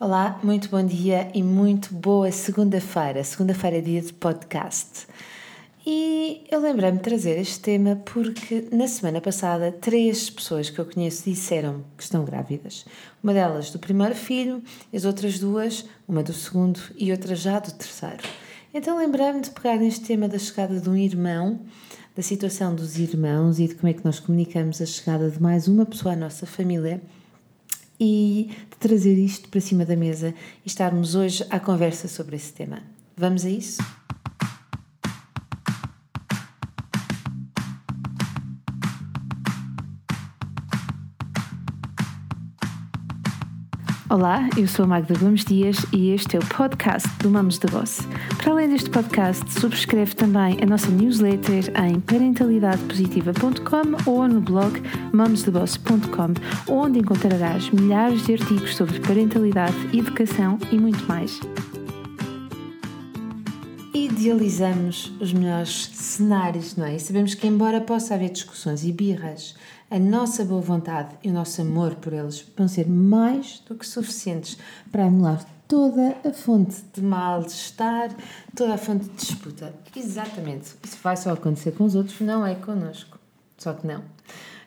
Olá, muito bom dia e muito boa segunda-feira. Segunda-feira é dia de podcast. E eu lembrei-me de trazer este tema porque na semana passada três pessoas que eu conheço disseram que estão grávidas. Uma delas do primeiro filho, as outras duas, uma do segundo e outra já do terceiro. Então lembrei-me de pegar neste tema da chegada de um irmão, da situação dos irmãos e de como é que nós comunicamos a chegada de mais uma pessoa à nossa família e de trazer isto para cima da mesa e estarmos hoje à conversa sobre esse tema. Vamos a isso? Olá, eu sou a Magda Gomes Dias e este é o podcast do Mamos da Boss. Para além deste podcast, subscreve também a nossa newsletter em parentalidadepositiva.com ou no blog mamosdeboss.com, onde encontrarás milhares de artigos sobre parentalidade, educação e muito mais. Idealizamos os melhores cenários, não é? E sabemos que, embora possa haver discussões e birras, a nossa boa vontade e o nosso amor por eles vão ser mais do que suficientes para anular toda a fonte de mal-estar, toda a fonte de disputa. Exatamente. Isso vai só acontecer com os outros, não é connosco. Só que não.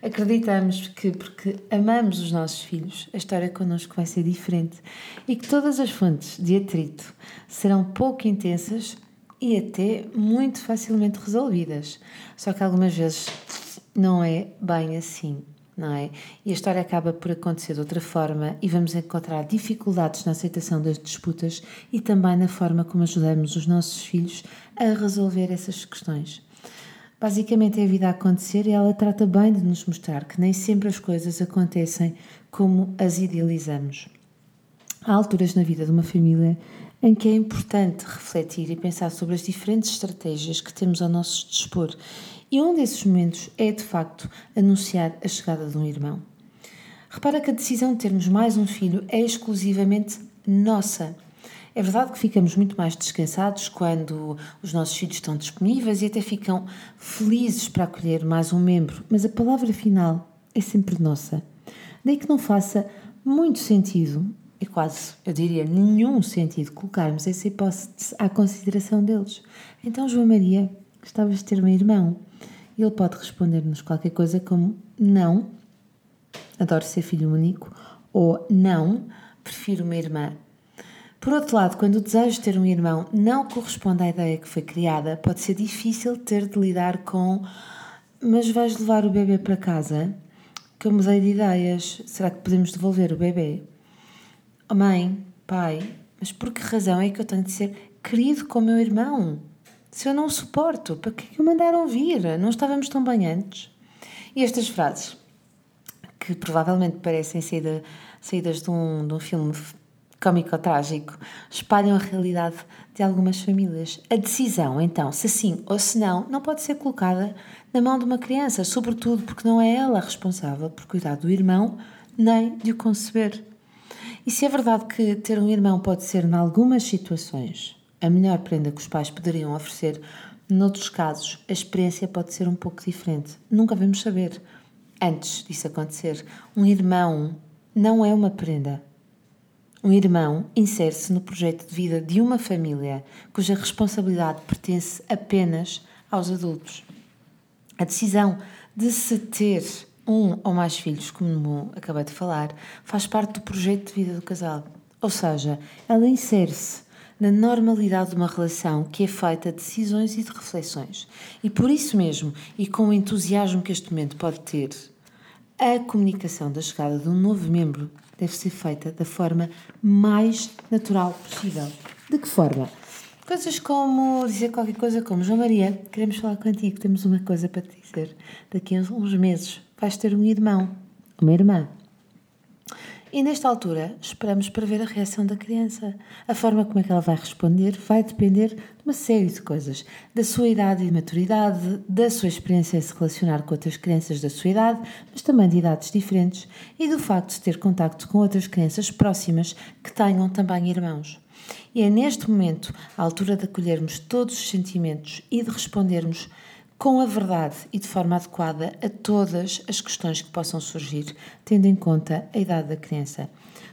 Acreditamos que, porque amamos os nossos filhos, a história connosco vai ser diferente e que todas as fontes de atrito serão pouco intensas e até muito facilmente resolvidas. Só que algumas vezes não é bem assim, não é? E a história acaba por acontecer de outra forma e vamos encontrar dificuldades na aceitação das disputas e também na forma como ajudamos os nossos filhos a resolver essas questões. Basicamente é a vida a acontecer e ela trata bem de nos mostrar que nem sempre as coisas acontecem como as idealizamos. Há alturas na vida de uma família em que é importante refletir e pensar sobre as diferentes estratégias que temos ao nosso dispor e um desses momentos é, de facto, anunciar a chegada de um irmão. Repara que a decisão de termos mais um filho é exclusivamente nossa. É verdade que ficamos muito mais descansados quando os nossos filhos estão disponíveis e até ficam felizes para acolher mais um membro, mas a palavra final é sempre nossa. Daí que não faça muito sentido, e quase, eu diria, nenhum sentido, colocarmos essa hipótese à consideração deles. Então, João Maria, gostavas de ter um irmão? ele pode responder-nos qualquer coisa como não, adoro ser filho único, ou não, prefiro uma irmã. Por outro lado, quando o desejo de ter um irmão não corresponde à ideia que foi criada, pode ser difícil ter de lidar com mas vais levar o bebê para casa? Que eu mudei de ideias. Será que podemos devolver o bebê? Mãe, pai, mas por que razão é que eu tenho de ser querido como meu irmão? Se eu não suporto, para que é que o mandaram vir? Não estávamos tão bem antes? E estas frases, que provavelmente parecem saída, saídas de um, de um filme cómico ou trágico, espalham a realidade de algumas famílias. A decisão, então, se sim ou se não, não pode ser colocada na mão de uma criança, sobretudo porque não é ela responsável por cuidar do irmão nem de o conceber. E se é verdade que ter um irmão pode ser, em algumas situações, a melhor prenda que os pais poderiam oferecer. Noutros casos, a experiência pode ser um pouco diferente. Nunca vamos saber. Antes disso acontecer, um irmão não é uma prenda. Um irmão insere-se no projeto de vida de uma família cuja responsabilidade pertence apenas aos adultos. A decisão de se ter um ou mais filhos, como acabei de falar, faz parte do projeto de vida do casal. Ou seja, ela insere-se na normalidade de uma relação que é feita de decisões e de reflexões. E por isso mesmo, e com o entusiasmo que este momento pode ter, a comunicação da chegada de um novo membro deve ser feita da forma mais natural possível. De que forma? Coisas como dizer qualquer coisa como João Maria, queremos falar contigo, temos uma coisa para te dizer. Daqui a uns meses vais ter um irmão, uma irmã. E nesta altura esperamos para ver a reação da criança. A forma como é que ela vai responder vai depender de uma série de coisas. Da sua idade e maturidade, da sua experiência em se relacionar com outras crianças da sua idade, mas também de idades diferentes, e do facto de ter contacto com outras crianças próximas que tenham também irmãos. E é neste momento a altura de acolhermos todos os sentimentos e de respondermos com a verdade e de forma adequada a todas as questões que possam surgir, tendo em conta a idade da criança.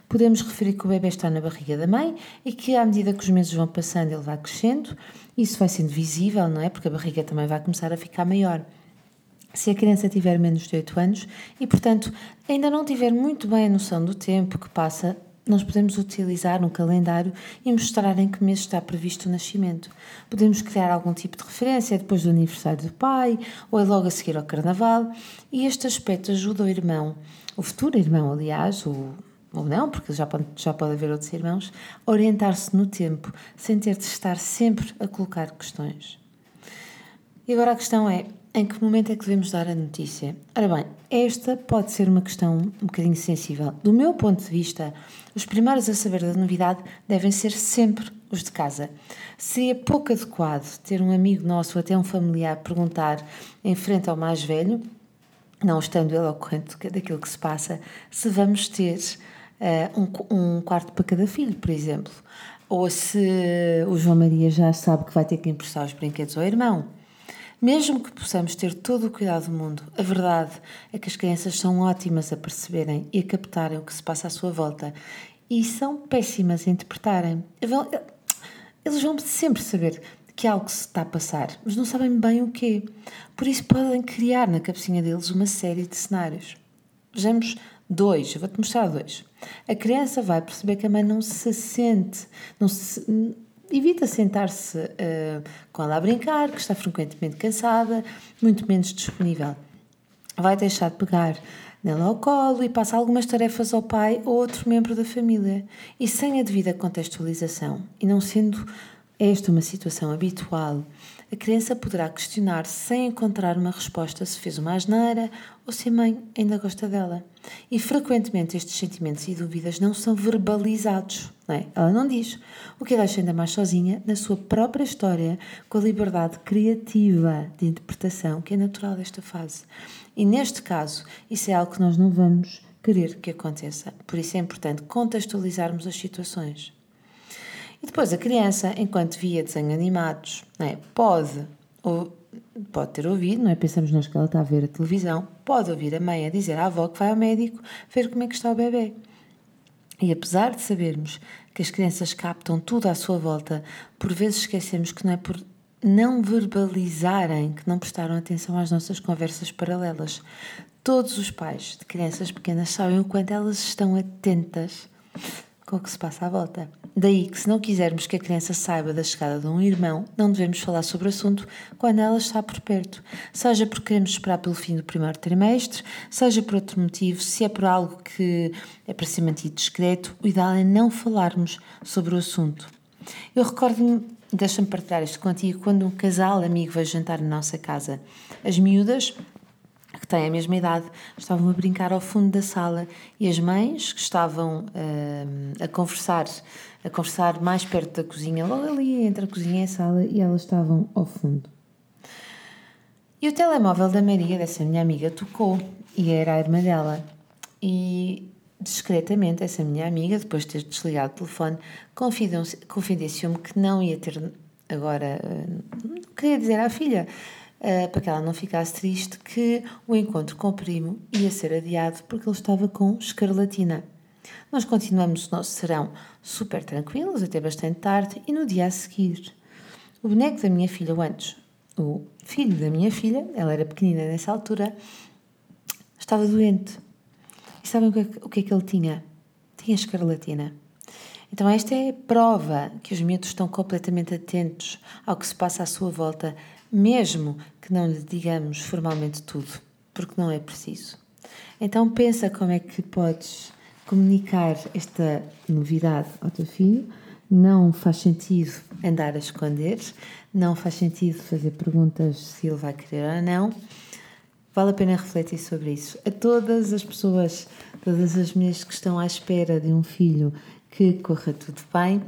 Podemos referir que o bebê está na barriga da mãe e que, à medida que os meses vão passando, ele vai crescendo. Isso vai sendo visível, não é? Porque a barriga também vai começar a ficar maior. Se a criança tiver menos de 8 anos e, portanto, ainda não tiver muito bem a noção do tempo que passa nós podemos utilizar um calendário e mostrar em que mês está previsto o nascimento. Podemos criar algum tipo de referência depois do aniversário do pai ou é logo a seguir ao carnaval e este aspecto ajuda o irmão, o futuro irmão, aliás, ou, ou não, porque já pode, já pode haver outros irmãos, orientar-se no tempo sem ter de estar sempre a colocar questões. E agora a questão é: em que momento é que devemos dar a notícia? Ora bem, esta pode ser uma questão um bocadinho sensível. Do meu ponto de vista, os primeiros a saber da novidade devem ser sempre os de casa. Seria pouco adequado ter um amigo nosso ou até um familiar perguntar em frente ao mais velho, não estando ele ao corrente daquilo que se passa, se vamos ter uh, um, um quarto para cada filho, por exemplo. Ou se o João Maria já sabe que vai ter que emprestar os brinquedos ao irmão mesmo que possamos ter todo o cuidado do mundo, a verdade é que as crianças são ótimas a perceberem e a captarem o que se passa à sua volta e são péssimas a interpretarem. Eles vão sempre saber que algo se está a passar, mas não sabem bem o quê. Por isso podem criar na cabecinha deles uma série de cenários. Vejamos dois, vou-te mostrar dois. A criança vai perceber que a mãe não se sente, não se evita sentar-se uh, com ela a brincar, que está frequentemente cansada, muito menos disponível. Vai deixar de pegar nela ao colo e passa algumas tarefas ao pai ou outro membro da família, e sem a devida contextualização, e não sendo esta uma situação habitual, a criança poderá questionar sem encontrar uma resposta se fez uma asneira ou se a mãe ainda gosta dela. E frequentemente estes sentimentos e dúvidas não são verbalizados, não é? Ela não diz, o que a deixa ainda mais sozinha na sua própria história, com a liberdade criativa de interpretação que é natural desta fase. E neste caso, isso é algo que nós não vamos querer que aconteça. Por isso é importante contextualizarmos as situações. E depois a criança, enquanto via desenhos animados, é? pode, ou, pode ter ouvido, não é? Pensamos nós que ela está a ver a televisão, pode ouvir a mãe a dizer à avó que vai ao médico ver como é que está o bebê. E apesar de sabermos que as crianças captam tudo à sua volta, por vezes esquecemos que não é por não verbalizarem que não prestaram atenção às nossas conversas paralelas. Todos os pais de crianças pequenas sabem o quanto elas estão atentas com o que se passa à volta. Daí que, se não quisermos que a criança saiba da chegada de um irmão, não devemos falar sobre o assunto quando ela está por perto, seja porque queremos esperar pelo fim do primeiro trimestre, seja por outro motivo, se é por algo que é para ser mantido discreto, o ideal é não falarmos sobre o assunto. Eu recordo-me, deixa-me partilhar isto contigo, quando um casal amigo veio jantar na nossa casa. As miúdas têm a mesma idade, estavam a brincar ao fundo da sala e as mães que estavam uh, a conversar, a conversar mais perto da cozinha, logo ali entre a cozinha e a sala, e elas estavam ao fundo. E o telemóvel da Maria, dessa minha amiga, tocou e era a irmã dela. E discretamente, essa minha amiga, depois de ter desligado o telefone, confidenciou-me que não ia ter agora. Não queria dizer à filha, uh, para que ela não ficasse triste, que o encontro com o primo ia ser adiado porque ele estava com escarlatina. Nós continuamos o nosso serão super tranquilos, até bastante tarde, e no dia a seguir, o boneco da minha filha, o antes, o filho da minha filha, ela era pequenina nessa altura, estava doente. E sabem o é que, o que é que ele tinha? Tinha escarlatina. Então, esta é prova que os miúdos estão completamente atentos ao que se passa à sua volta, mesmo que não lhe digamos formalmente tudo, porque não é preciso. Então pensa como é que podes comunicar esta novidade ao teu filho. Não faz sentido andar a esconder, não faz sentido fazer perguntas se ele vai querer ou não. Vale a pena refletir sobre isso. A todas as pessoas, todas as mulheres que estão à espera de um filho que corra tudo bem,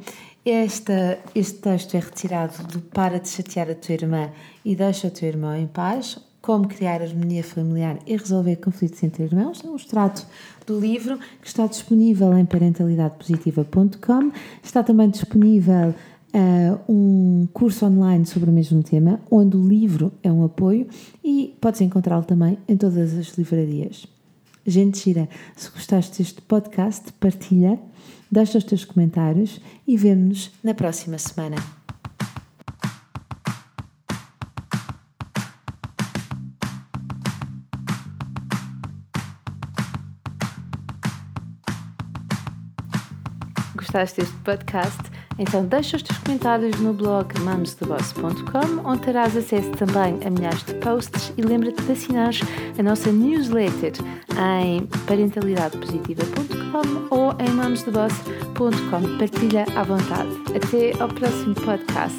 esta, este texto é retirado do Para de chatear a tua irmã e deixa o teu irmão em paz. Como criar harmonia familiar e resolver conflitos entre irmãos. É um extrato do livro que está disponível em parentalidadepositiva.com. Está também disponível uh, um curso online sobre o mesmo tema, onde o livro é um apoio e podes encontrá-lo também em todas as livrarias. Gente gira. Se gostaste deste podcast, partilha, deixa os teus comentários e vemo-nos na próxima semana. Gostaste deste podcast? Então deixa os teus comentários no blog mamostheboss.com, onde terás acesso também a milhares de posts e lembra-te de assinar a nossa newsletter em parentalidadepositiva.com ou em mamostheboss.com. Partilha à vontade. Até ao próximo podcast.